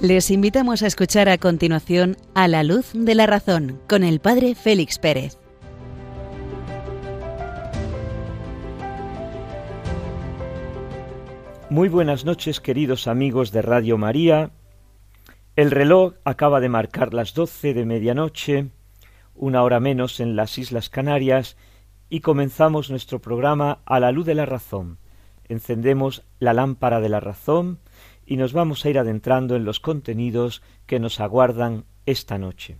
Les invitamos a escuchar a continuación A la luz de la razón con el Padre Félix Pérez. Muy buenas noches queridos amigos de Radio María. El reloj acaba de marcar las doce de medianoche, una hora menos en las Islas Canarias, y comenzamos nuestro programa a la luz de la razón. Encendemos la lámpara de la razón y nos vamos a ir adentrando en los contenidos que nos aguardan esta noche.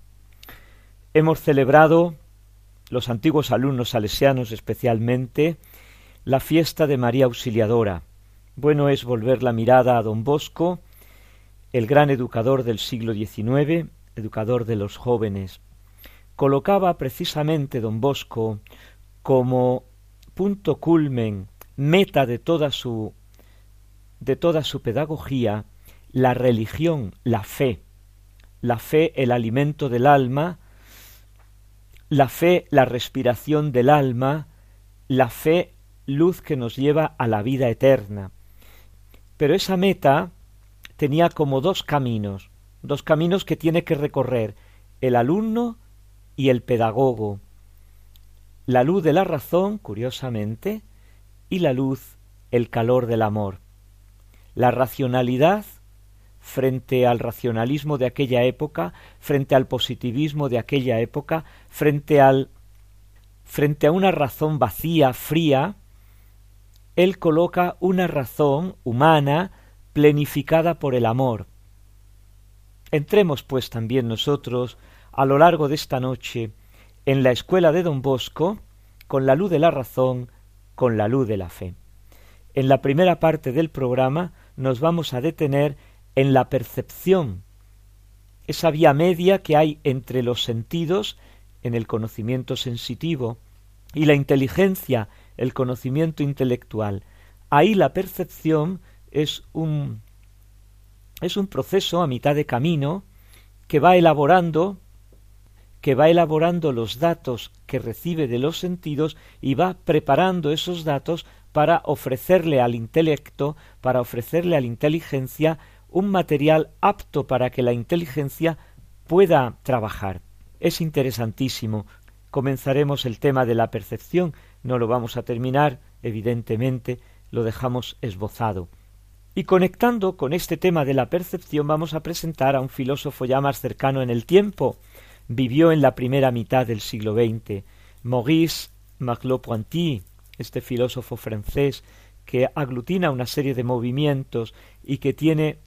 Hemos celebrado, los antiguos alumnos salesianos especialmente, la fiesta de María Auxiliadora, bueno es volver la mirada a don Bosco, el gran educador del siglo XIX, educador de los jóvenes. Colocaba precisamente don Bosco como punto culmen, meta de toda su de toda su pedagogía, la religión, la fe. La fe, el alimento del alma, la fe, la respiración del alma, la fe, luz que nos lleva a la vida eterna. Pero esa meta tenía como dos caminos, dos caminos que tiene que recorrer el alumno y el pedagogo. La luz de la razón, curiosamente, y la luz, el calor del amor. La racionalidad frente al racionalismo de aquella época, frente al positivismo de aquella época, frente al frente a una razón vacía, fría, él coloca una razón humana plenificada por el amor. Entremos pues también nosotros a lo largo de esta noche en la escuela de don Bosco con la luz de la razón, con la luz de la fe. En la primera parte del programa nos vamos a detener en la percepción, esa vía media que hay entre los sentidos en el conocimiento sensitivo y la inteligencia el conocimiento intelectual. Ahí la percepción es un es un proceso a mitad de camino que va elaborando que va elaborando los datos que recibe de los sentidos y va preparando esos datos para ofrecerle al intelecto, para ofrecerle a la inteligencia un material apto para que la inteligencia pueda trabajar. Es interesantísimo. Comenzaremos el tema de la percepción no lo vamos a terminar, evidentemente, lo dejamos esbozado. Y conectando con este tema de la percepción vamos a presentar a un filósofo ya más cercano en el tiempo. Vivió en la primera mitad del siglo XX, Maurice Merleau-Ponty, este filósofo francés que aglutina una serie de movimientos y que tiene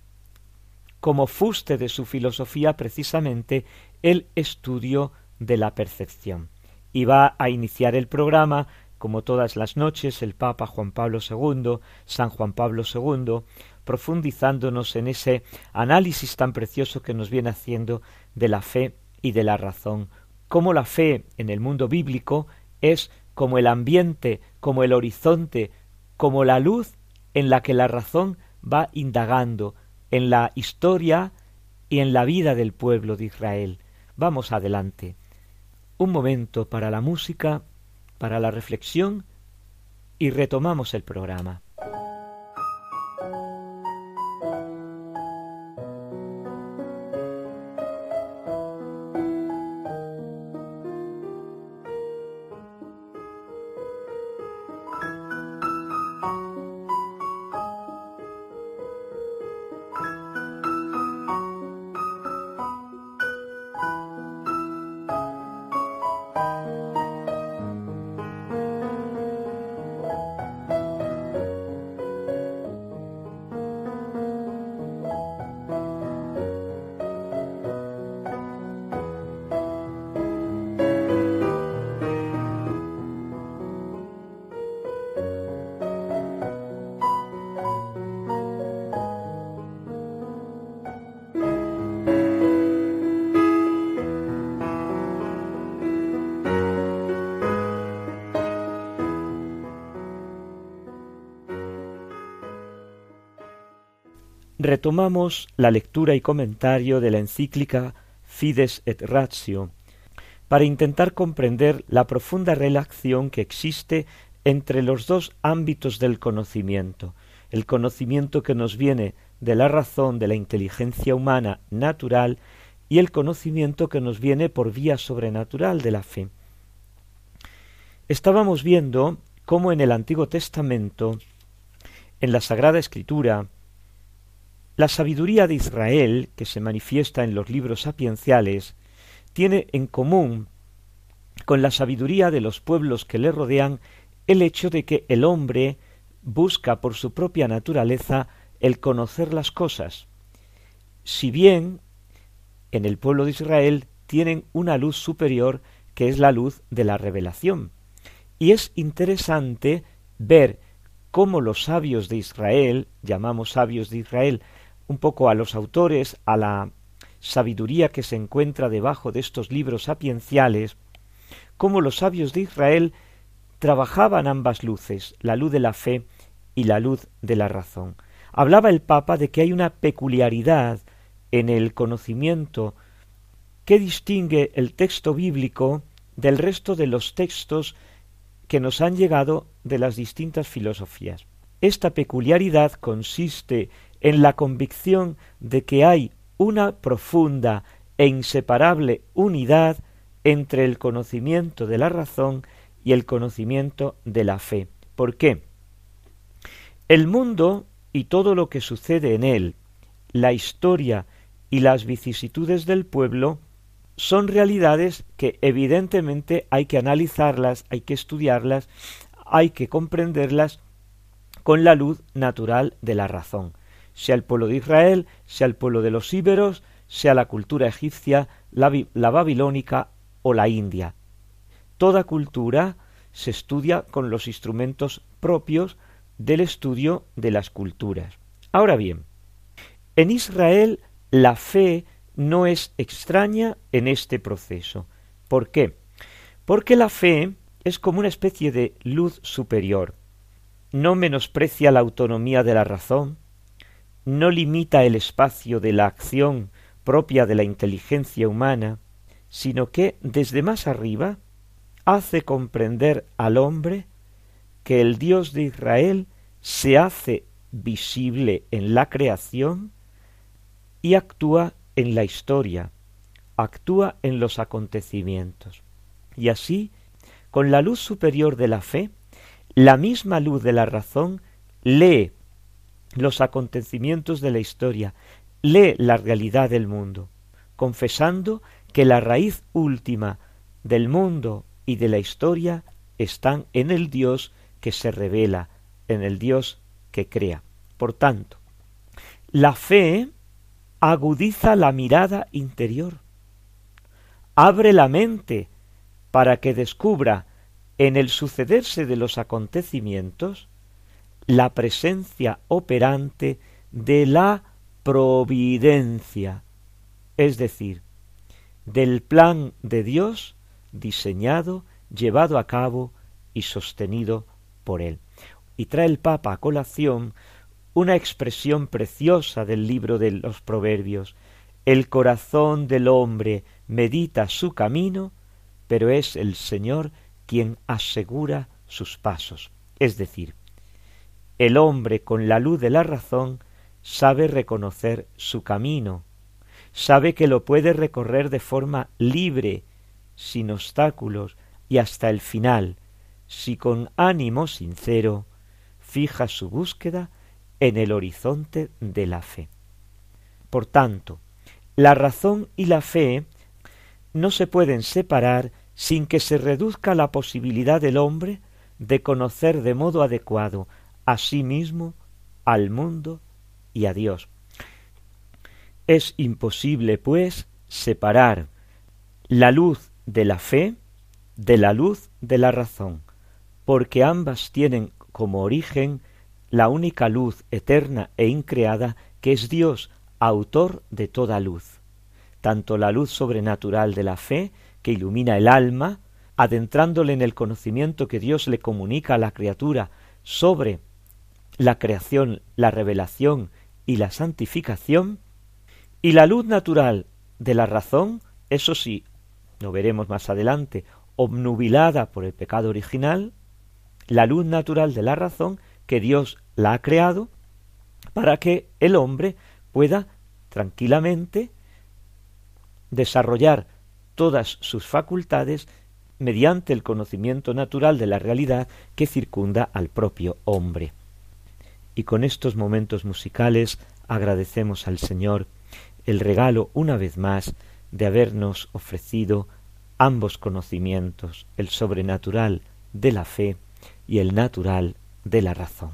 como fuste de su filosofía precisamente el estudio de la percepción. Y va a iniciar el programa como todas las noches, el Papa Juan Pablo II, San Juan Pablo II, profundizándonos en ese análisis tan precioso que nos viene haciendo de la fe y de la razón, como la fe en el mundo bíblico es como el ambiente, como el horizonte, como la luz en la que la razón va indagando en la historia y en la vida del pueblo de Israel. Vamos adelante. Un momento para la música para la reflexión y retomamos el programa. Retomamos la lectura y comentario de la encíclica Fides et Ratio para intentar comprender la profunda relación que existe entre los dos ámbitos del conocimiento, el conocimiento que nos viene de la razón, de la inteligencia humana natural y el conocimiento que nos viene por vía sobrenatural de la fe. Estábamos viendo cómo en el Antiguo Testamento, en la Sagrada Escritura, la sabiduría de Israel, que se manifiesta en los libros sapienciales, tiene en común con la sabiduría de los pueblos que le rodean el hecho de que el hombre busca por su propia naturaleza el conocer las cosas. Si bien en el pueblo de Israel tienen una luz superior que es la luz de la revelación. Y es interesante ver cómo los sabios de Israel, llamamos sabios de Israel, un poco a los autores, a la sabiduría que se encuentra debajo de estos libros sapienciales, cómo los sabios de Israel trabajaban ambas luces, la luz de la fe y la luz de la razón. Hablaba el Papa de que hay una peculiaridad en el conocimiento que distingue el texto bíblico del resto de los textos que nos han llegado de las distintas filosofías. Esta peculiaridad consiste en la convicción de que hay una profunda e inseparable unidad entre el conocimiento de la razón y el conocimiento de la fe. ¿Por qué? El mundo y todo lo que sucede en él, la historia y las vicisitudes del pueblo, son realidades que evidentemente hay que analizarlas, hay que estudiarlas, hay que comprenderlas con la luz natural de la razón sea el pueblo de Israel, sea el pueblo de los íberos, sea la cultura egipcia, la, la babilónica o la india. Toda cultura se estudia con los instrumentos propios del estudio de las culturas. Ahora bien, en Israel la fe no es extraña en este proceso. ¿Por qué? Porque la fe es como una especie de luz superior. No menosprecia la autonomía de la razón, no limita el espacio de la acción propia de la inteligencia humana, sino que desde más arriba hace comprender al hombre que el Dios de Israel se hace visible en la creación y actúa en la historia, actúa en los acontecimientos. Y así, con la luz superior de la fe, la misma luz de la razón lee los acontecimientos de la historia, lee la realidad del mundo, confesando que la raíz última del mundo y de la historia están en el Dios que se revela, en el Dios que crea. Por tanto, la fe agudiza la mirada interior, abre la mente para que descubra en el sucederse de los acontecimientos la presencia operante de la providencia, es decir, del plan de Dios diseñado, llevado a cabo y sostenido por él. Y trae el Papa a colación una expresión preciosa del libro de los Proverbios. El corazón del hombre medita su camino, pero es el Señor quien asegura sus pasos. Es decir, el hombre con la luz de la razón sabe reconocer su camino, sabe que lo puede recorrer de forma libre, sin obstáculos y hasta el final, si con ánimo sincero fija su búsqueda en el horizonte de la fe. Por tanto, la razón y la fe no se pueden separar sin que se reduzca la posibilidad del hombre de conocer de modo adecuado a sí mismo, al mundo y a Dios. Es imposible, pues, separar la luz de la fe de la luz de la razón, porque ambas tienen como origen la única luz eterna e increada que es Dios, autor de toda luz. Tanto la luz sobrenatural de la fe, que ilumina el alma, adentrándole en el conocimiento que Dios le comunica a la criatura sobre la creación, la revelación y la santificación, y la luz natural de la razón, eso sí, lo veremos más adelante, obnubilada por el pecado original, la luz natural de la razón, que Dios la ha creado, para que el hombre pueda tranquilamente desarrollar todas sus facultades mediante el conocimiento natural de la realidad que circunda al propio hombre. Y con estos momentos musicales agradecemos al Señor el regalo una vez más de habernos ofrecido ambos conocimientos, el sobrenatural de la fe y el natural de la razón.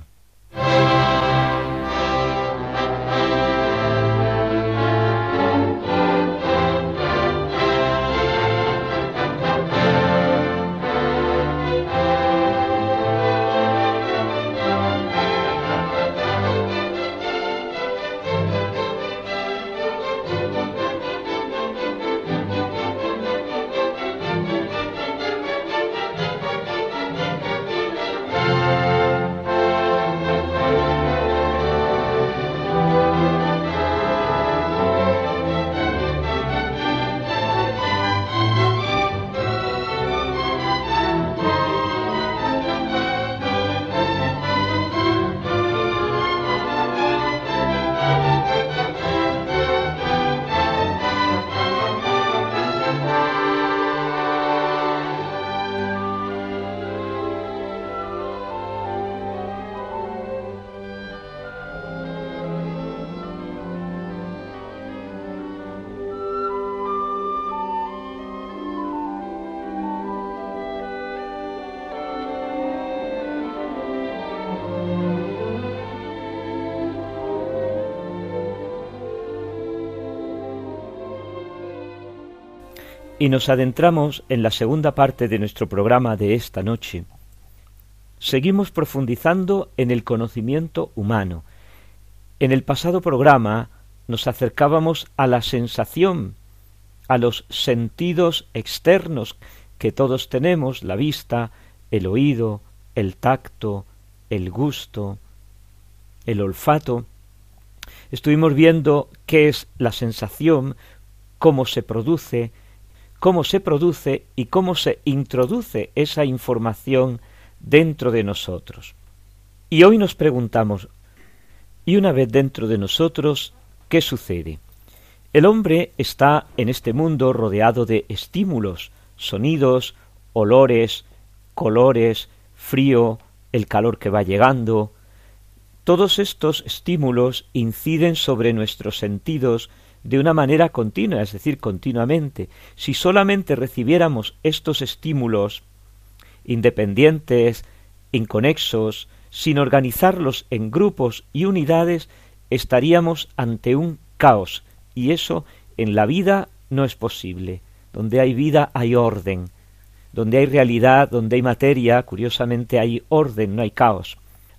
Y nos adentramos en la segunda parte de nuestro programa de esta noche. Seguimos profundizando en el conocimiento humano. En el pasado programa nos acercábamos a la sensación, a los sentidos externos que todos tenemos, la vista, el oído, el tacto, el gusto, el olfato. Estuvimos viendo qué es la sensación, cómo se produce, cómo se produce y cómo se introduce esa información dentro de nosotros. Y hoy nos preguntamos, y una vez dentro de nosotros, ¿qué sucede? El hombre está en este mundo rodeado de estímulos, sonidos, olores, colores, frío, el calor que va llegando. Todos estos estímulos inciden sobre nuestros sentidos de una manera continua, es decir, continuamente. Si solamente recibiéramos estos estímulos independientes, inconexos, sin organizarlos en grupos y unidades, estaríamos ante un caos, y eso en la vida no es posible. Donde hay vida hay orden, donde hay realidad, donde hay materia, curiosamente hay orden, no hay caos.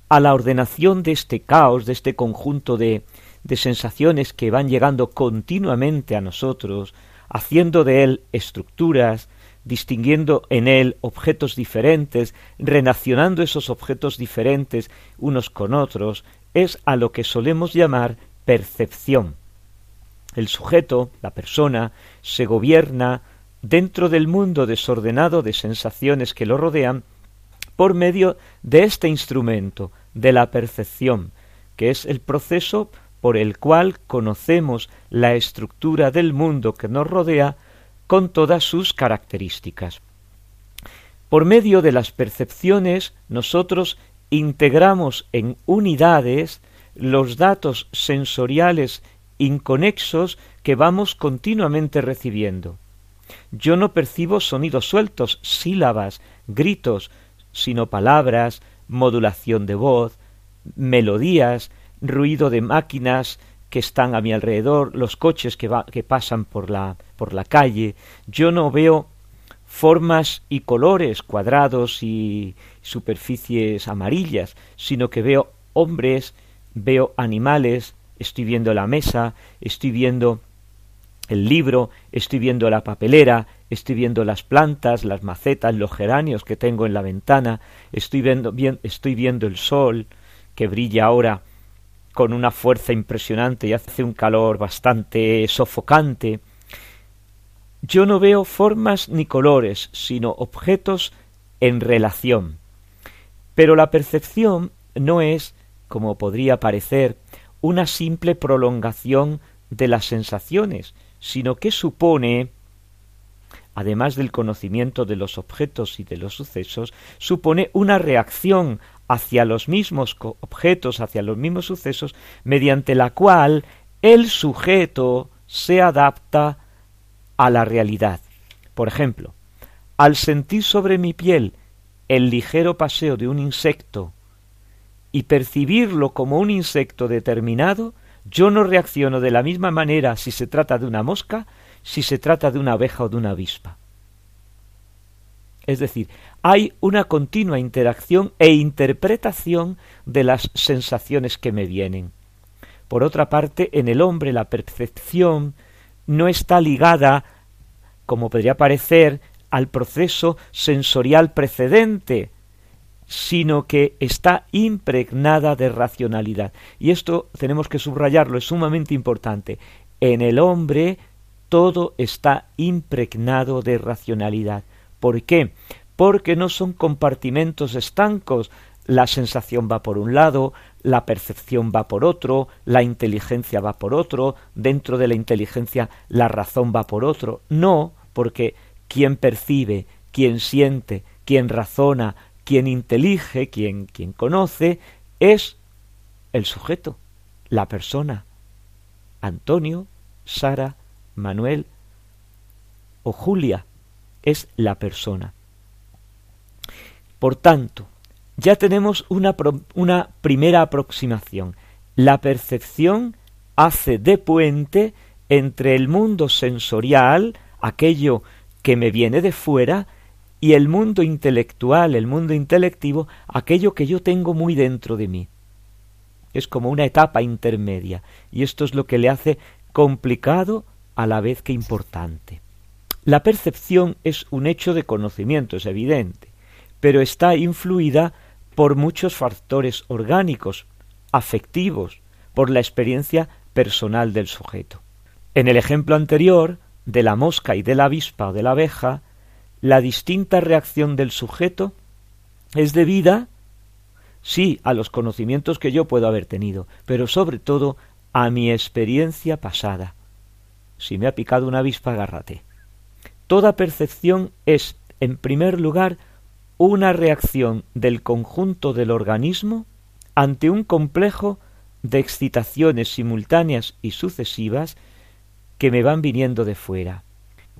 A la ordenación de este caos, de este conjunto de de sensaciones que van llegando continuamente a nosotros, haciendo de él estructuras, distinguiendo en él objetos diferentes, relacionando esos objetos diferentes unos con otros, es a lo que solemos llamar percepción. El sujeto, la persona, se gobierna dentro del mundo desordenado de sensaciones que lo rodean por medio de este instrumento, de la percepción, que es el proceso por el cual conocemos la estructura del mundo que nos rodea con todas sus características. Por medio de las percepciones nosotros integramos en unidades los datos sensoriales inconexos que vamos continuamente recibiendo. Yo no percibo sonidos sueltos, sílabas, gritos, sino palabras, modulación de voz, melodías, ruido de máquinas que están a mi alrededor, los coches que, pasan por la, por la calle. Yo no veo formas y colores cuadrados y superficies amarillas, sino que veo hombres, veo animales, estoy viendo la mesa, estoy viendo el libro, estoy viendo la papelera, estoy viendo las plantas, las macetas, los geranios que tengo en la ventana, estoy viendo, bien, estoy viendo el sol que brilla ahora con una fuerza impresionante y hace un calor bastante sofocante. Yo no veo formas ni colores, sino objetos en relación. Pero la percepción no es, como podría parecer, una simple prolongación de las sensaciones, sino que supone, además del conocimiento de los objetos y de los sucesos, supone una reacción hacia los mismos objetos, hacia los mismos sucesos, mediante la cual el sujeto se adapta a la realidad. Por ejemplo, al sentir sobre mi piel el ligero paseo de un insecto y percibirlo como un insecto determinado, yo no reacciono de la misma manera si se trata de una mosca, si se trata de una abeja o de una avispa. Es decir, hay una continua interacción e interpretación de las sensaciones que me vienen. Por otra parte, en el hombre la percepción no está ligada, como podría parecer, al proceso sensorial precedente, sino que está impregnada de racionalidad. Y esto tenemos que subrayarlo, es sumamente importante. En el hombre todo está impregnado de racionalidad. ¿Por qué? Porque no son compartimentos estancos. La sensación va por un lado, la percepción va por otro, la inteligencia va por otro, dentro de la inteligencia la razón va por otro. No, porque quien percibe, quien siente, quien razona, quien intelige, quien, quien conoce, es el sujeto, la persona. Antonio, Sara, Manuel o Julia es la persona. Por tanto, ya tenemos una, primera aproximación. La percepción hace de puente entre el mundo sensorial, aquello que me viene de fuera, y el mundo intelectual, el mundo intelectivo, aquello que yo tengo muy dentro de mí. Es como una etapa intermedia, y esto es lo que le hace complicado a la vez que importante. La percepción es un hecho de conocimiento, es evidente, pero está influida por muchos factores orgánicos, afectivos, por la experiencia personal del sujeto. En el ejemplo anterior, de la mosca y de la avispa o de la abeja, la distinta reacción del sujeto es debida, sí, a los conocimientos que yo puedo haber tenido, pero sobre todo a mi experiencia pasada. Si me ha picado una avispa, agárrate. Toda percepción es, en primer lugar, una reacción del conjunto del organismo ante un complejo de excitaciones simultáneas y sucesivas que me van viniendo de fuera.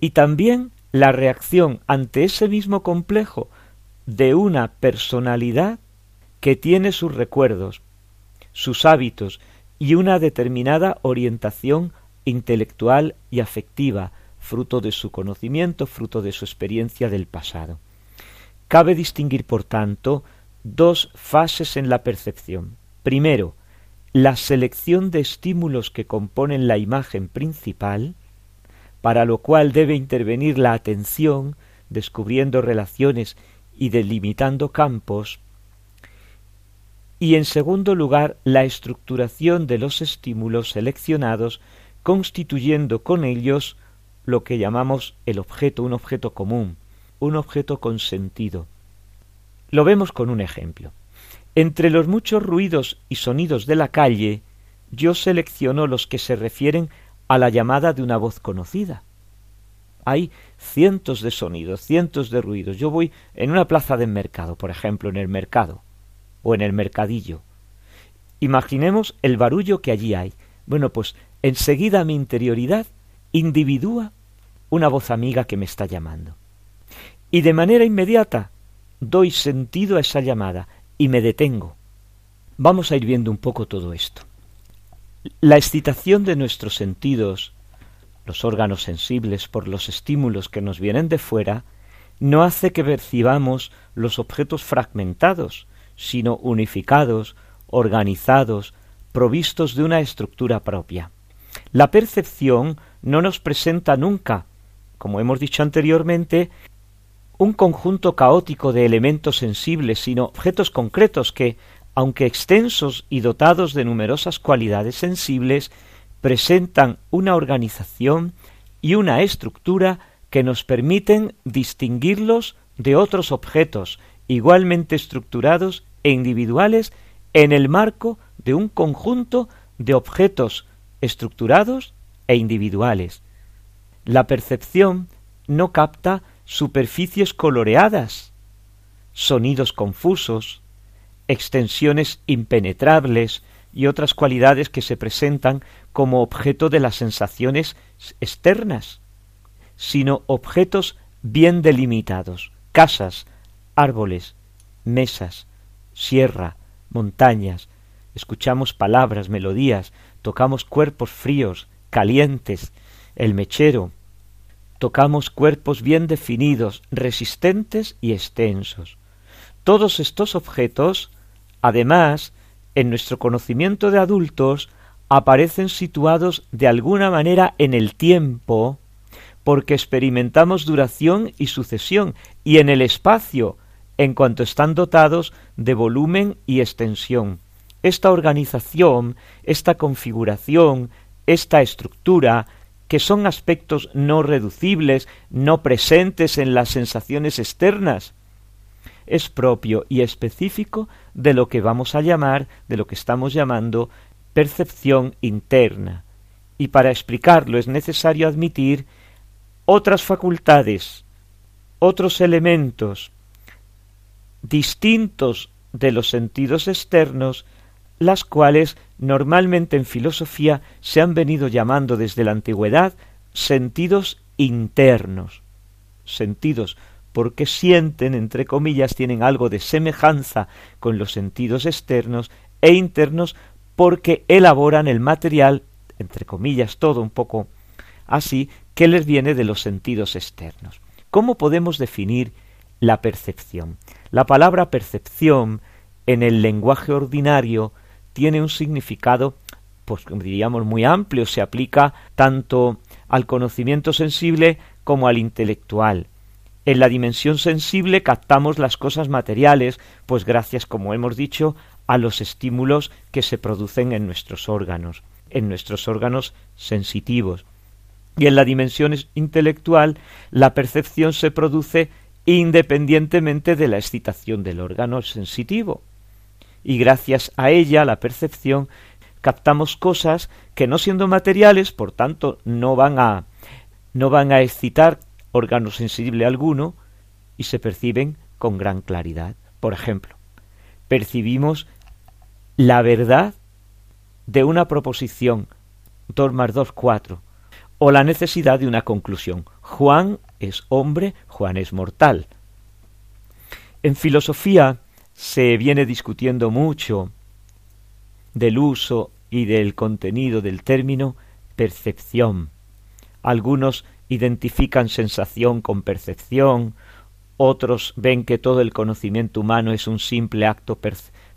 Y también la reacción ante ese mismo complejo de una personalidad que tiene sus recuerdos, sus hábitos y una determinada orientación intelectual y afectiva, fruto de su conocimiento, fruto de su experiencia del pasado. Cabe distinguir, por tanto, dos fases en la percepción. Primero, la selección de estímulos que componen la imagen principal, para lo cual debe intervenir la atención, descubriendo relaciones y delimitando campos, y en segundo lugar la estructuración de los estímulos seleccionados, constituyendo con ellos lo que llamamos el objeto, un objeto común, un objeto con sentido. Lo vemos con un ejemplo. Entre los muchos ruidos y sonidos de la calle, yo selecciono los que se refieren a la llamada de una voz conocida. Hay cientos de sonidos, cientos de ruidos. Yo voy en una plaza de mercado, por ejemplo, en el mercado o en el mercadillo. Imaginemos el barullo que allí hay. Bueno, pues enseguida mi interioridad individúa una voz amiga que me está llamando. Y de manera inmediata doy sentido a esa llamada y me detengo. Vamos a ir viendo un poco todo esto. La excitación de nuestros sentidos, los órganos sensibles por los estímulos que nos vienen de fuera, no hace que percibamos los objetos fragmentados, sino unificados, organizados, provistos de una estructura propia. La percepción no nos presenta nunca, como hemos dicho anteriormente, un conjunto caótico de elementos sensibles, sino objetos concretos que, aunque extensos y dotados de numerosas cualidades sensibles, presentan una organización y una estructura que nos permiten distinguirlos de otros objetos igualmente estructurados e individuales en el marco de un conjunto de objetos estructurados e individuales. La percepción no capta superficies coloreadas, sonidos confusos, extensiones impenetrables y otras cualidades que se presentan como objeto de las sensaciones externas, sino objetos bien delimitados, casas, árboles, mesas, sierra, montañas, escuchamos palabras, melodías, tocamos cuerpos fríos, calientes, el mechero, tocamos cuerpos bien definidos, resistentes y extensos. Todos estos objetos, además, en nuestro conocimiento de adultos, aparecen situados de alguna manera en el tiempo, porque experimentamos duración y sucesión, y en el espacio, en cuanto están dotados de volumen y extensión. Esta organización, esta configuración, esta estructura, que son aspectos no reducibles, no presentes en las sensaciones externas, es propio y específico de lo que vamos a llamar, de lo que estamos llamando percepción interna. Y para explicarlo es necesario admitir otras facultades, otros elementos distintos de los sentidos externos, las cuales normalmente en filosofía se han venido llamando desde la antigüedad sentidos internos, sentidos porque sienten, entre comillas, tienen algo de semejanza con los sentidos externos e internos porque elaboran el material, entre comillas, todo un poco así, que les viene de los sentidos externos. ¿Cómo podemos definir la percepción? La palabra percepción en el lenguaje ordinario tiene un significado, pues diríamos, muy amplio, se aplica tanto al conocimiento sensible como al intelectual. En la dimensión sensible captamos las cosas materiales, pues gracias, como hemos dicho, a los estímulos que se producen en nuestros órganos, en nuestros órganos sensitivos. Y en la dimensión intelectual, la percepción se produce independientemente de la excitación del órgano sensitivo. Y gracias a ella, la percepción, captamos cosas que no siendo materiales, por tanto, no van a no van a excitar órgano sensible alguno y se perciben con gran claridad. Por ejemplo, percibimos la verdad de una proposición, 2 más 2, 4, o la necesidad de una conclusión. Juan es hombre, Juan es mortal. En filosofía se viene discutiendo mucho del uso y del contenido del término percepción. Algunos identifican sensación con percepción, otros ven que todo el conocimiento humano es un simple acto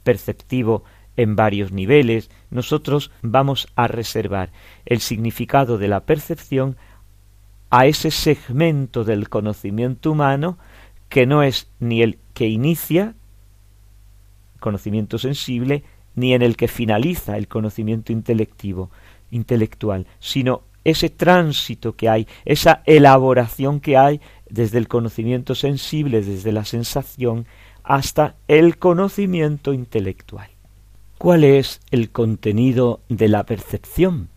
perceptivo en varios niveles, nosotros vamos a reservar el significado de la percepción a ese segmento del conocimiento humano que no es ni el que inicia conocimiento sensible, ni en el que finaliza el conocimiento intelectivo, intelectual, sino ese tránsito que hay, esa elaboración que hay desde el conocimiento sensible, desde la sensación, hasta el conocimiento intelectual. ¿Cuál es el contenido de la percepción?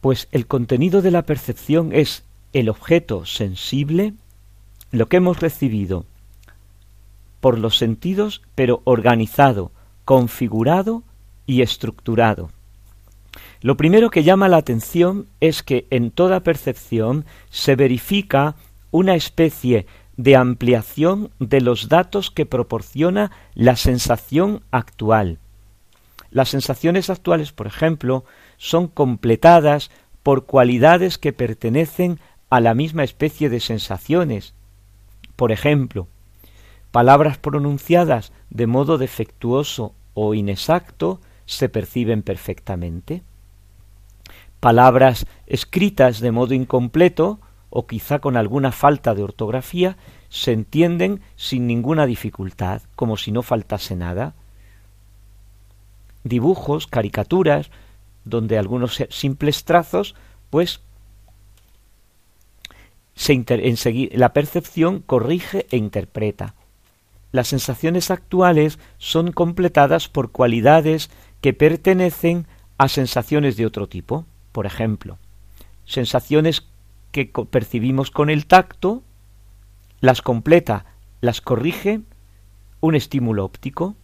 Pues el contenido de la percepción es el objeto sensible, lo que hemos recibido por los sentidos, pero organizado, configurado y estructurado. Lo primero que llama la atención es que en toda percepción se verifica una especie de ampliación de los datos que proporciona la sensación actual. Las sensaciones actuales, por ejemplo, son completadas por cualidades que pertenecen a la misma especie de sensaciones. Por ejemplo, palabras pronunciadas de modo defectuoso o inexacto se perciben perfectamente palabras escritas de modo incompleto o quizá con alguna falta de ortografía se entienden sin ninguna dificultad, como si no faltase nada. Dibujos, caricaturas, donde algunos simples trazos, pues la percepción corrige e interpreta. Las sensaciones actuales son completadas por cualidades que pertenecen a sensaciones de otro tipo. Por ejemplo, sensaciones que percibimos con el tacto, las completa, las corrige un estímulo óptico.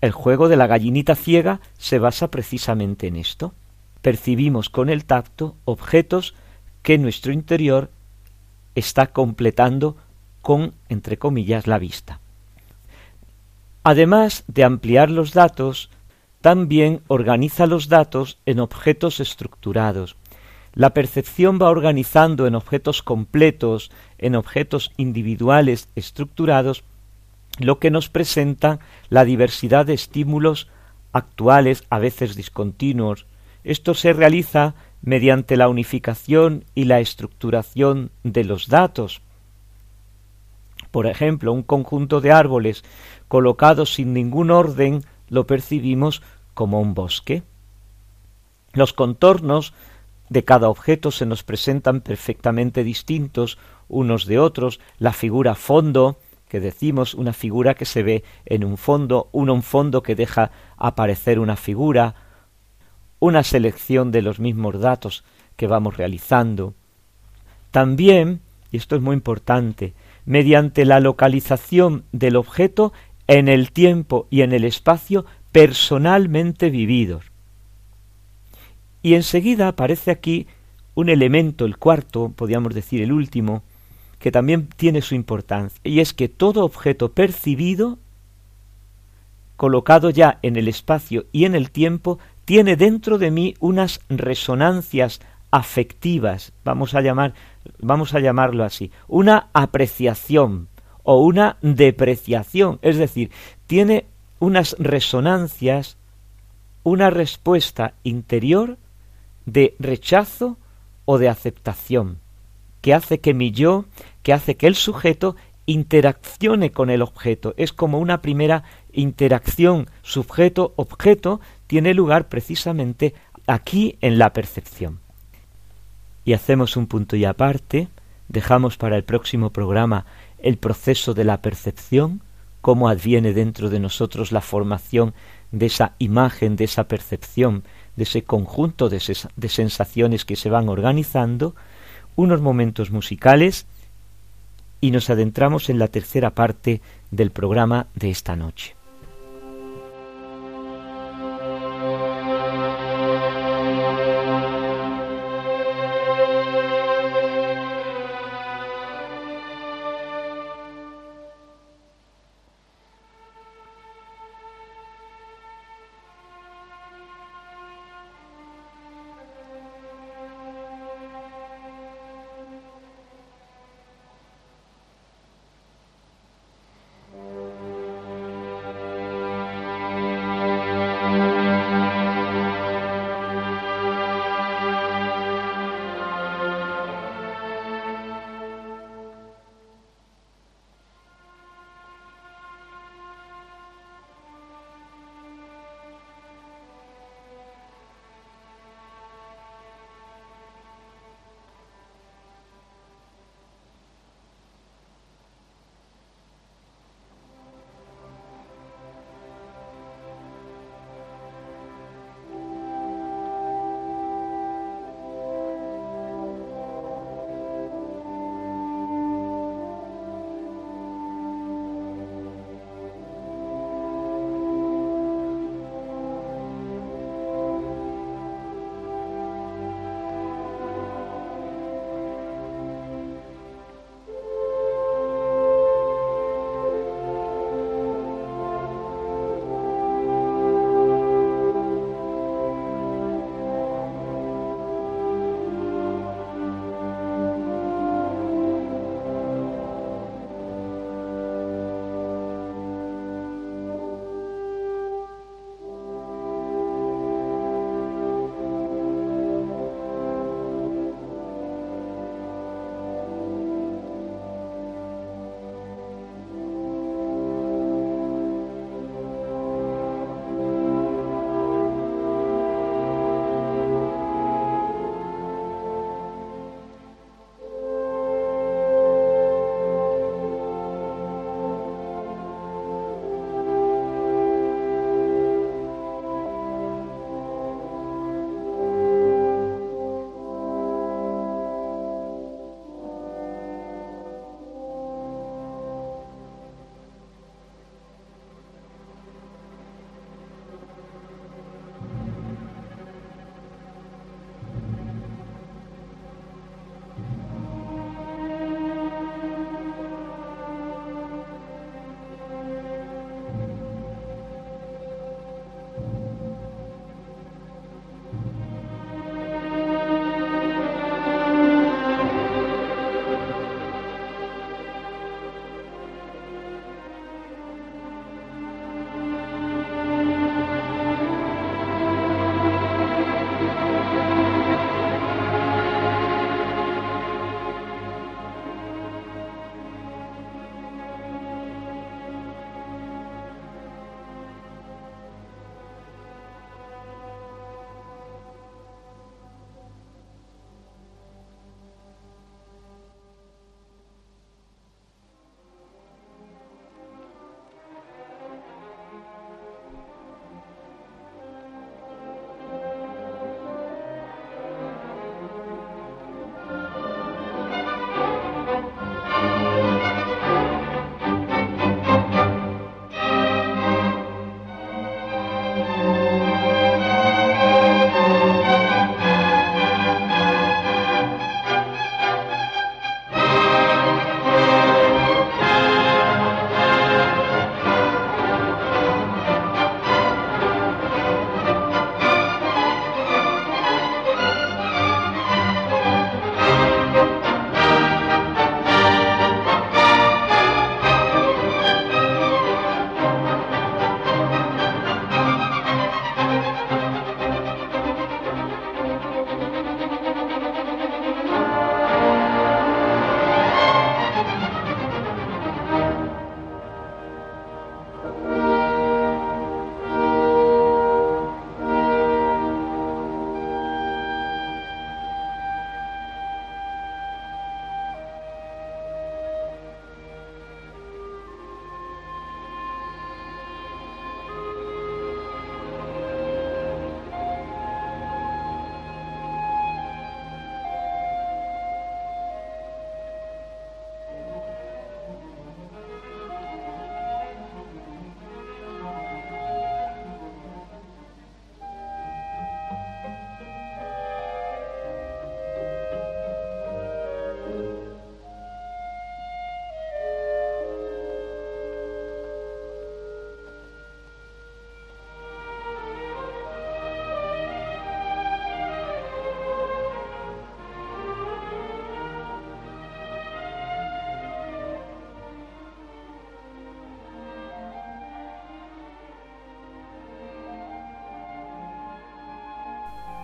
El juego de la gallinita ciega se basa precisamente en esto. Percibimos con el tacto objetos que nuestro interior está completando con, entre comillas, la vista. Además de ampliar los datos, también organiza los datos en objetos estructurados. La percepción va organizando en objetos completos, en objetos individuales estructurados, lo que nos presenta la diversidad de estímulos actuales, a veces discontinuos. Esto se realiza mediante la unificación y la estructuración de los datos. Por ejemplo, un conjunto de árboles colocados sin ningún orden lo percibimos como un bosque. Los contornos de cada objeto se nos presentan perfectamente distintos unos de otros, la figura fondo, que decimos una figura que se ve en un fondo, un fondo que deja aparecer una figura, una selección de los mismos datos que vamos realizando. También, y esto es muy importante, mediante la localización del objeto en el tiempo y en el espacio personalmente vividos. Y enseguida aparece aquí un elemento, el cuarto, podríamos decir el último, que también tiene su importancia, y es que todo objeto percibido, colocado ya en el espacio y en el tiempo, tiene dentro de mí unas resonancias afectivas, vamos a llamar, vamos a llamarlo así, una apreciación o una depreciación, es decir, tiene unas resonancias, una respuesta interior de rechazo o de aceptación, que hace que mi yo, que hace que el sujeto interaccione con el objeto. Es como una primera interacción sujeto-objeto tiene lugar precisamente aquí en la percepción. Y hacemos un punto y aparte, dejamos para el próximo programa el proceso de la percepción, cómo adviene dentro de nosotros la formación de esa imagen, de esa percepción, de ese conjunto de, de sensaciones que se van organizando, unos momentos musicales y nos adentramos en la tercera parte del programa de esta noche.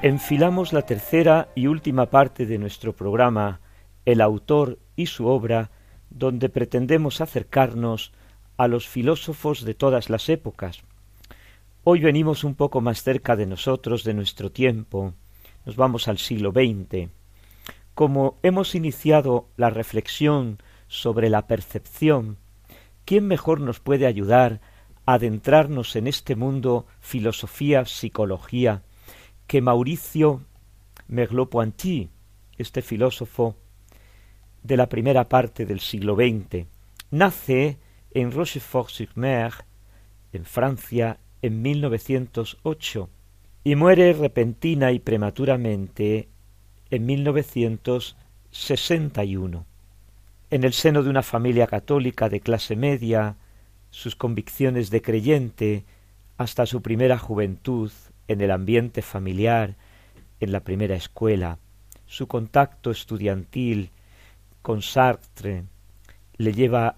Enfilamos la tercera y última parte de nuestro programa, el autor y su obra, donde pretendemos acercarnos a los filósofos de todas las épocas. Hoy venimos un poco más cerca de nosotros, de nuestro tiempo, nos vamos al siglo XX. Como hemos iniciado la reflexión sobre la percepción, ¿quién mejor nos puede ayudar a adentrarnos en este mundo filosofía, psicología, que Mauricio Merleau-Ponty, este filósofo de la primera parte del siglo XX, nace en Rochefort-sur-Mer, en Francia, en 1908 y muere repentina y prematuramente en 1961. En el seno de una familia católica de clase media, sus convicciones de creyente, hasta su primera juventud, en el ambiente familiar, en la primera escuela, su contacto estudiantil con Sartre le lleva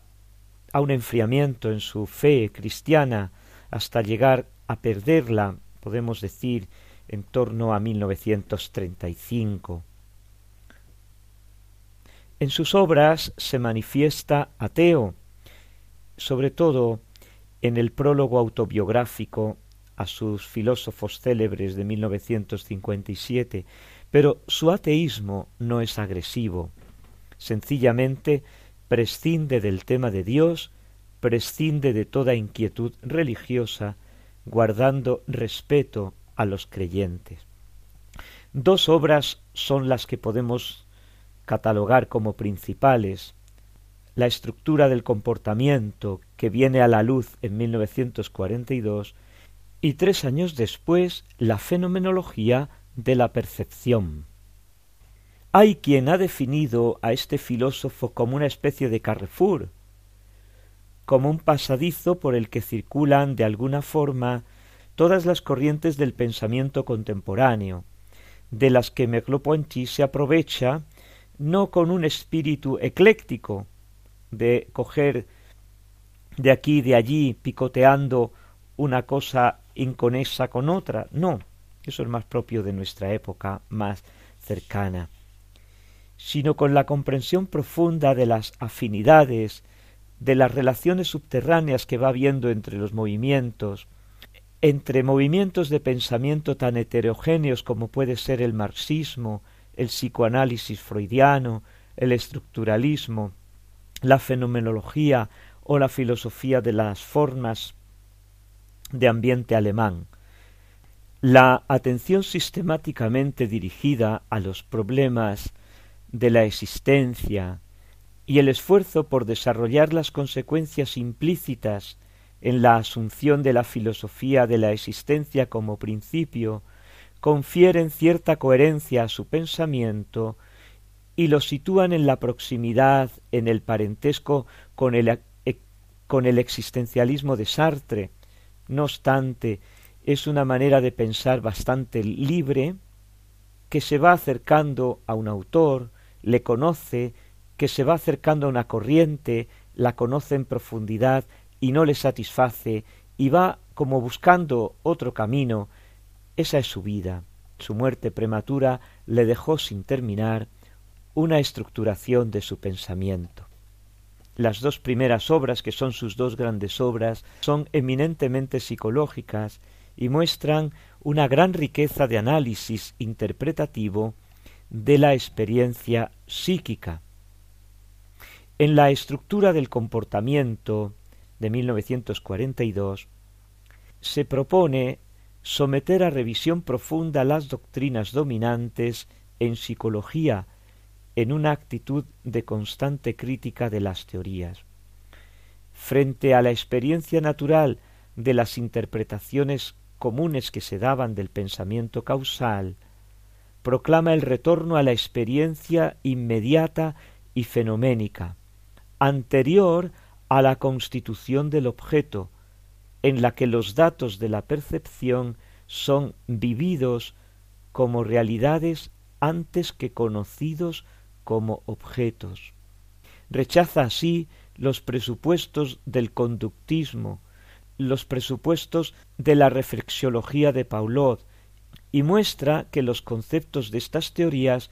a un enfriamiento en su fe cristiana hasta llegar a perderla, podemos decir, en torno a 1935. En sus obras se manifiesta ateo, sobre todo en el prólogo autobiográfico a sus filósofos célebres de 1957, pero su ateísmo no es agresivo. Sencillamente prescinde del tema de Dios, prescinde de toda inquietud religiosa, guardando respeto a los creyentes. Dos obras son las que podemos catalogar como principales. La estructura del comportamiento, que viene a la luz en 1942, y tres años después la fenomenología de la percepción. Hay quien ha definido a este filósofo como una especie de Carrefour, como un pasadizo por el que circulan de alguna forma todas las corrientes del pensamiento contemporáneo, de las que Merleau-Ponty se aprovecha no con un espíritu ecléctico de coger de aquí y de allí picoteando una cosa inconesa con otra. No, eso es más propio de nuestra época más cercana, sino con la comprensión profunda de las afinidades, de las relaciones subterráneas que va habiendo entre los movimientos, entre movimientos de pensamiento tan heterogéneos como puede ser el marxismo, el psicoanálisis freudiano, el estructuralismo, la fenomenología o la filosofía de las formas de ambiente alemán. La atención sistemáticamente dirigida a los problemas de la existencia y el esfuerzo por desarrollar las consecuencias implícitas en la asunción de la filosofía de la existencia como principio confieren cierta coherencia a su pensamiento y lo sitúan en la proximidad, en el parentesco con el, e, con el existencialismo de Sartre, no obstante, es una manera de pensar bastante libre, que se va acercando a un autor, le conoce, que se va acercando a una corriente, la conoce en profundidad y no le satisface, y va como buscando otro camino. Esa es su vida. Su muerte prematura le dejó sin terminar una estructuración de su pensamiento. Las dos primeras obras, que son sus dos grandes obras, son eminentemente psicológicas y muestran una gran riqueza de análisis interpretativo de la experiencia psíquica. En la estructura del comportamiento de 1942 se propone someter a revisión profunda las doctrinas dominantes en psicología en una actitud de constante crítica de las teorías. Frente a la experiencia natural de las interpretaciones comunes que se daban del pensamiento causal, proclama el retorno a la experiencia inmediata y fenoménica, anterior a la constitución del objeto, en la que los datos de la percepción son vividos como realidades antes que conocidos como objetos. Rechaza así los presupuestos del conductismo, los presupuestos de la reflexiología de Paulot y muestra que los conceptos de estas teorías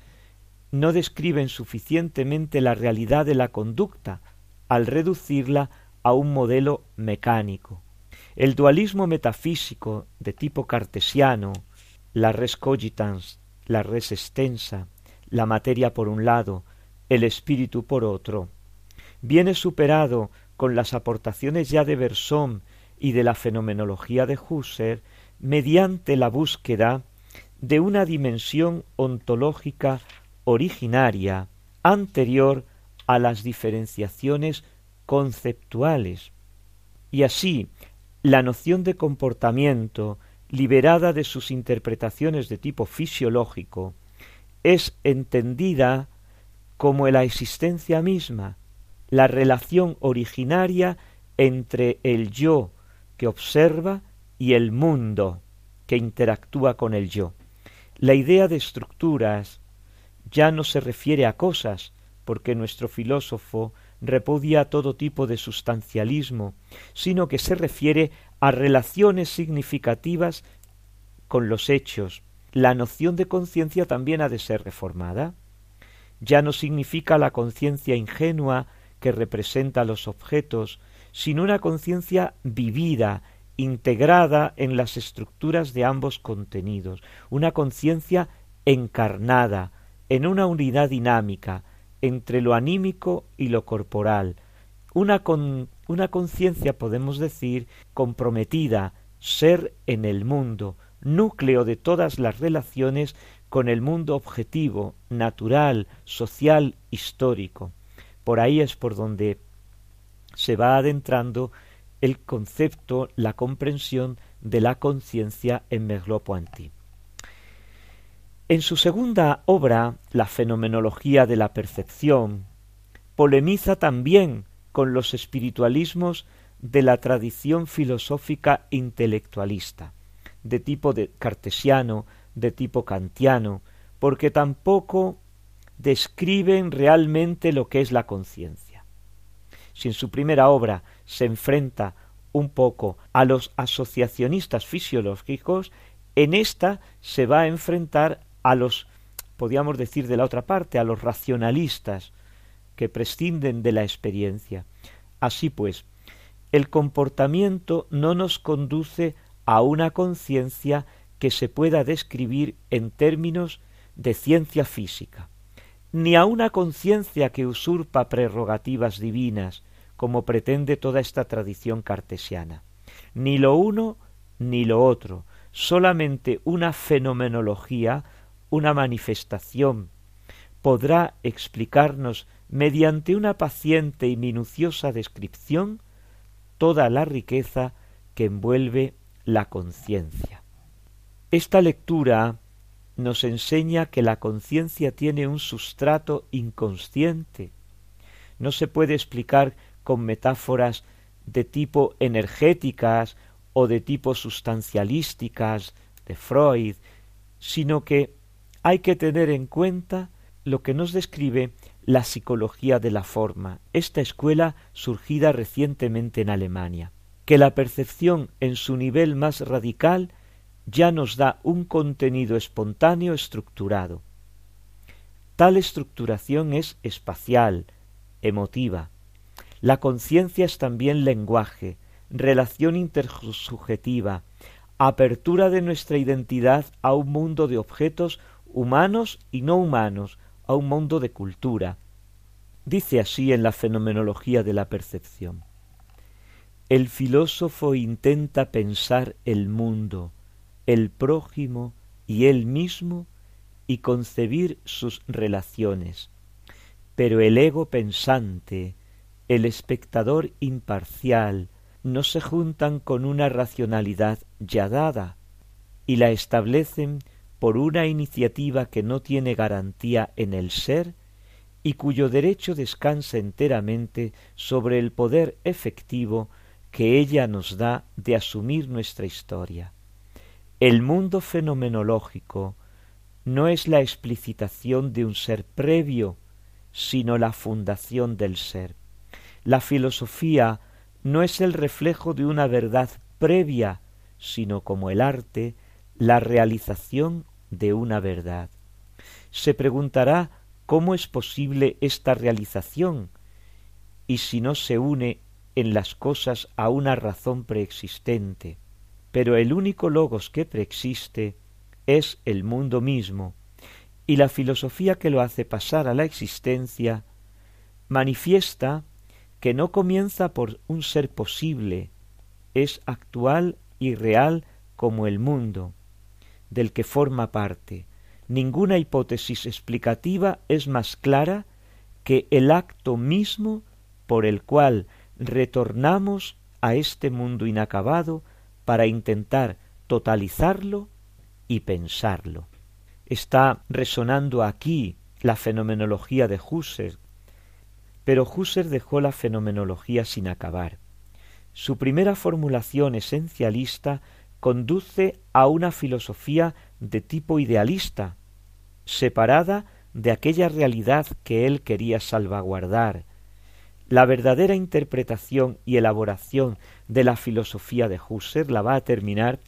no describen suficientemente la realidad de la conducta al reducirla a un modelo mecánico. El dualismo metafísico de tipo cartesiano, la res cogitans, la res extensa, la materia por un lado, el espíritu por otro, viene superado con las aportaciones ya de Bersón y de la fenomenología de Husserl mediante la búsqueda de una dimensión ontológica originaria anterior a las diferenciaciones conceptuales. Y así, la noción de comportamiento, liberada de sus interpretaciones de tipo fisiológico, es entendida como la existencia misma, la relación originaria entre el yo que observa y el mundo que interactúa con el yo. La idea de estructuras ya no se refiere a cosas, porque nuestro filósofo repudia todo tipo de sustancialismo, sino que se refiere a relaciones significativas con los hechos. La noción de conciencia también ha de ser reformada. Ya no significa la conciencia ingenua que representa los objetos, sino una conciencia vivida, integrada en las estructuras de ambos contenidos, una conciencia encarnada, en una unidad dinámica entre lo anímico y lo corporal, una, una conciencia, podemos decir, comprometida, ser en el mundo, núcleo de todas las relaciones con el mundo objetivo, natural, social, histórico. Por ahí es por donde se va adentrando el concepto, la comprensión de la conciencia en Merleau-Ponty. En su segunda obra, La fenomenología de la percepción, polemiza también con los espiritualismos de la tradición filosófica intelectualista, de tipo cartesiano, de tipo kantiano, porque tampoco describen realmente lo que es la conciencia. Si en su primera obra se enfrenta un poco a los asociacionistas fisiológicos, en esta se va a enfrentar a los, podríamos decir de la otra parte, a los racionalistas que prescinden de la experiencia. Así pues, el comportamiento no nos conduce a una conciencia que se pueda describir en términos de ciencia física, ni a una conciencia que usurpa prerrogativas divinas, como pretende toda esta tradición cartesiana. Ni lo uno ni lo otro, solamente una fenomenología una manifestación, podrá explicarnos mediante una paciente y minuciosa descripción toda la riqueza que envuelve la conciencia. Esta lectura nos enseña que la conciencia tiene un sustrato inconsciente. No se puede explicar con metáforas de tipo energéticas o de tipo sustancialísticas de Freud, sino que hay que tener en cuenta lo que nos describe la psicología de la forma, esta escuela surgida recientemente en Alemania, que la percepción en su nivel más radical ya nos da un contenido espontáneo estructurado. Tal estructuración es espacial, emotiva. La conciencia es también lenguaje, relación intersubjetiva, apertura de nuestra identidad a un mundo de objetos humanos y no humanos, a un mundo de cultura. Dice así en la fenomenología de la percepción. El filósofo intenta pensar el mundo, el prójimo y él mismo y concebir sus relaciones. Pero el ego pensante, el espectador imparcial, no se juntan con una racionalidad ya dada y la establecen por una iniciativa que no tiene garantía en el ser y cuyo derecho descansa enteramente sobre el poder efectivo que ella nos da de asumir nuestra historia. El mundo fenomenológico no es la explicitación de un ser previo, sino la fundación del ser. La filosofía no es el reflejo de una verdad previa, sino como el arte, la realización de una verdad. Se preguntará cómo es posible esta realización y si no se une en las cosas a una razón preexistente. Pero el único logos que preexiste es el mundo mismo, y la filosofía que lo hace pasar a la existencia manifiesta que no comienza por un ser posible, es actual y real como el mundo, del que forma parte. Ninguna hipótesis explicativa es más clara que el acto mismo por el cual retornamos a este mundo inacabado para intentar totalizarlo y pensarlo. Está resonando aquí la fenomenología de Husserl, pero Husserl dejó la fenomenología sin acabar. Su primera formulación esencialista conduce a una filosofía de tipo idealista, separada de aquella realidad que él quería salvaguardar. La verdadera interpretación y elaboración de la filosofía de Husserl la va a terminar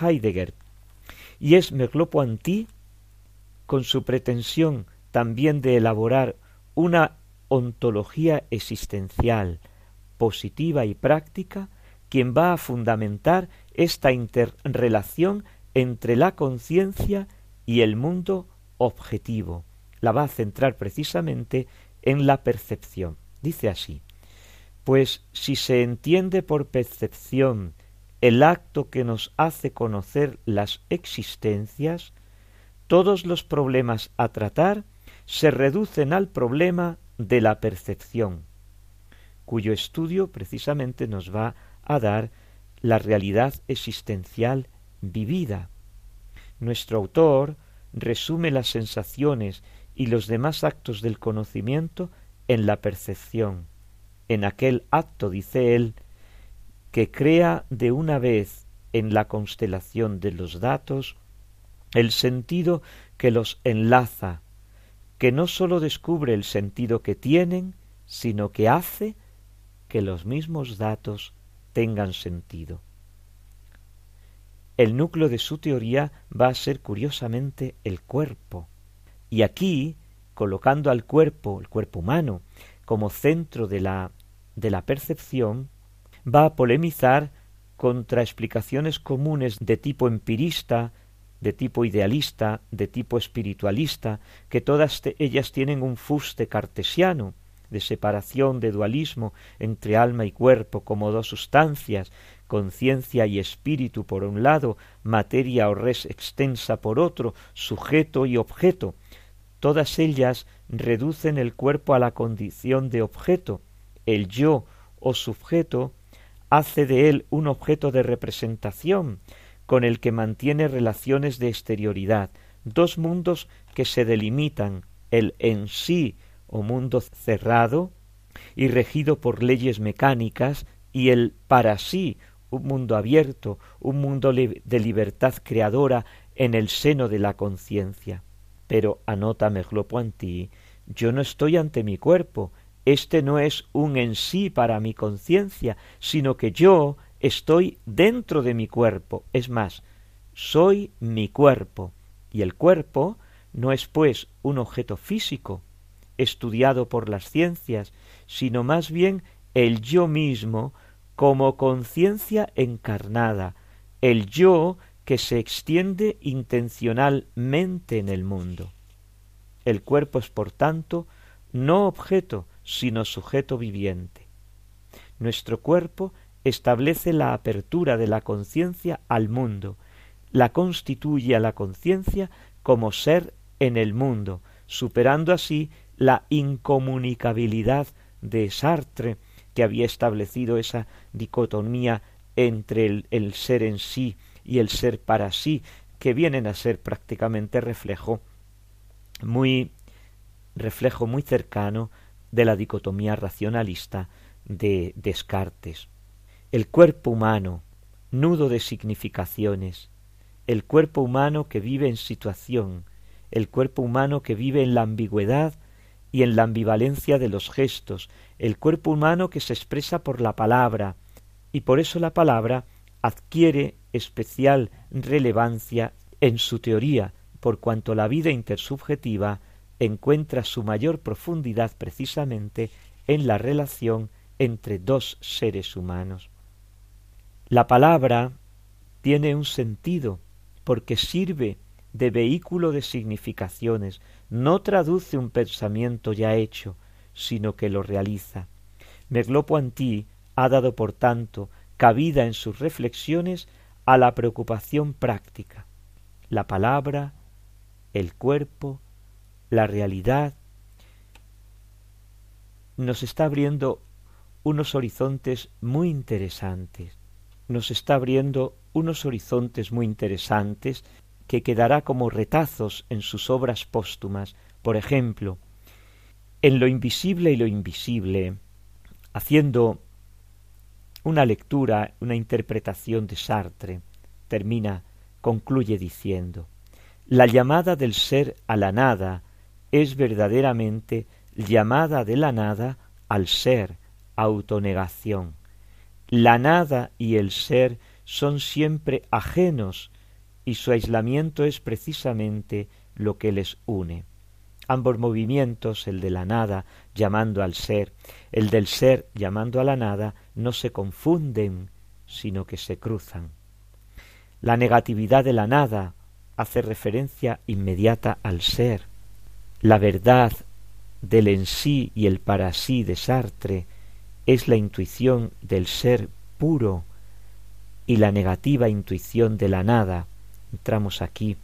Heidegger, y es Merleau-Ponty, con su pretensión también de elaborar una ontología existencial positiva y práctica, quien va a fundamentar esta interrelación entre la conciencia y el mundo objetivo. La va a centrar precisamente en la percepción. Dice así, pues si se entiende por percepción el acto que nos hace conocer las existencias, todos los problemas a tratar se reducen al problema de la percepción, cuyo estudio precisamente nos va a dar la realidad existencial vivida. Nuestro autor resume las sensaciones y los demás actos del conocimiento en la percepción, en aquel acto, dice él, que crea de una vez en la constelación de los datos el sentido que los enlaza, que no sólo descubre el sentido que tienen, sino que hace que los mismos datos tengan sentido. El núcleo de su teoría va a ser curiosamente el cuerpo. Y aquí, colocando al cuerpo, el cuerpo humano, como centro de la, de la percepción, va a polemizar contra explicaciones comunes de tipo empirista, de tipo idealista, de tipo espiritualista, que todas ellas tienen un fuste cartesiano, de separación, de dualismo entre alma y cuerpo como dos sustancias, conciencia y espíritu por un lado, materia o res extensa por otro, sujeto y objeto. Todas ellas reducen el cuerpo a la condición de objeto. El yo o sujeto hace de él un objeto de representación, con el que mantiene relaciones de exterioridad, dos mundos que se delimitan, el en sí o mundo cerrado y regido por leyes mecánicas, y el para sí, un mundo abierto, un mundo de libertad creadora en el seno de la conciencia. Pero anota Merleau-Ponty, yo no estoy ante mi cuerpo, este no es un en sí para mi conciencia, sino que yo estoy dentro de mi cuerpo. Es más, soy mi cuerpo. Y el cuerpo no es pues un objeto físico, estudiado por las ciencias, sino más bien el yo mismo como conciencia encarnada, el yo que se extiende intencionalmente en el mundo. El cuerpo es, por tanto, no objeto, sino sujeto viviente. Nuestro cuerpo establece la apertura de la conciencia al mundo, la constituye a la conciencia como ser en el mundo, superando así la incomunicabilidad de Sartre, que había establecido esa dicotomía entre el, el, ser en sí y el ser para sí, que vienen a ser prácticamente reflejo muy reflejo muy cercano de la dicotomía racionalista de Descartes. El cuerpo humano, nudo de significaciones, el cuerpo humano que vive en situación, el cuerpo humano que vive en la ambigüedad y en la ambivalencia de los gestos, el cuerpo humano que se expresa por la palabra, y por eso la palabra adquiere especial relevancia en su teoría, por cuanto la vida intersubjetiva encuentra su mayor profundidad precisamente en la relación entre dos seres humanos. La palabra tiene un sentido porque sirve de vehículo de significaciones, no traduce un pensamiento ya hecho, sino que lo realiza. Merleau-Ponty ha dado, por tanto, cabida en sus reflexiones a la preocupación práctica. La palabra, el cuerpo, la realidad, nos está abriendo unos horizontes muy interesantes. Nos está abriendo unos horizontes muy interesantes que quedará como retazos en sus obras póstumas. Por ejemplo, en lo invisible y lo invisible, haciendo una lectura, una interpretación de Sartre, termina, concluye diciendo, la llamada del ser a la nada es verdaderamente llamada de la nada al ser, autonegación. La nada y el ser son siempre ajenos y su aislamiento es precisamente lo que les une. Ambos movimientos, el de la nada llamando al ser, el del ser llamando a la nada, no se confunden, sino que se cruzan. La negatividad de la nada hace referencia inmediata al ser. La verdad del en sí y el para sí de Sartre es la intuición del ser puro y la negativa intuición de la nada. Entramos aquí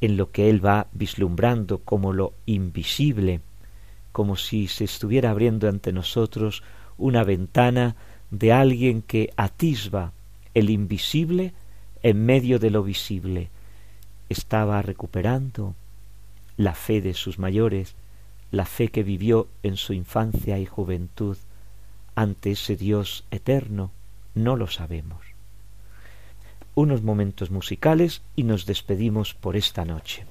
en lo que él va vislumbrando como lo invisible, como si se estuviera abriendo ante nosotros una ventana de alguien que atisba el invisible en medio de lo visible. Estaba recuperando la fe de sus mayores, la fe que vivió en su infancia y juventud ante ese Dios eterno, no lo sabemos unos momentos musicales y nos despedimos por esta noche.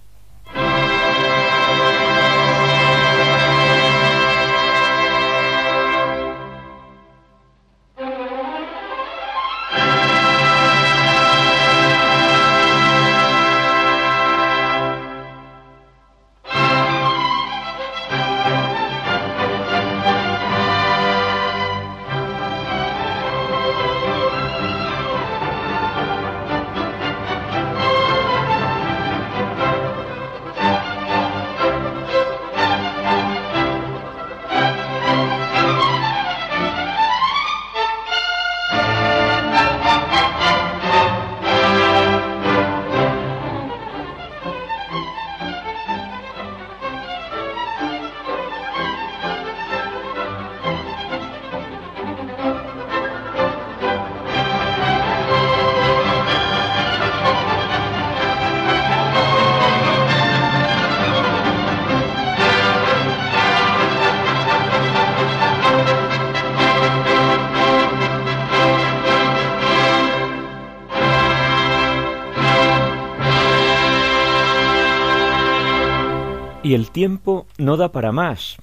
Tiempo no da para más.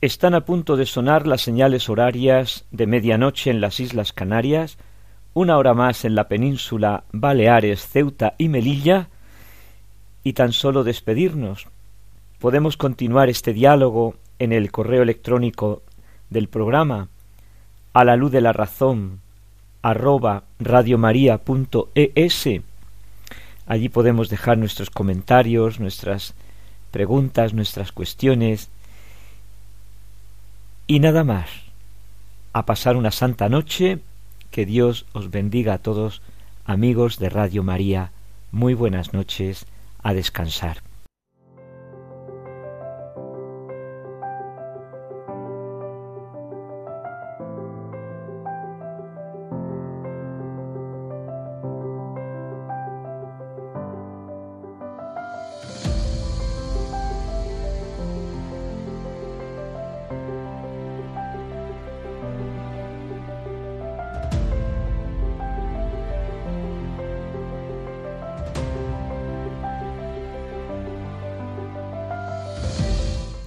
Están a punto de sonar las señales horarias de medianoche en las Islas Canarias, una hora más en la península Baleares, Ceuta y Melilla, y tan solo despedirnos. Podemos continuar este diálogo en el correo electrónico del programa a la luz de la razón arroba radiomaria.es. Allí podemos dejar nuestros comentarios, nuestras preguntas, nuestras cuestiones y nada más. A pasar una santa noche, que Dios os bendiga a todos, amigos de Radio María. Muy buenas noches, a descansar.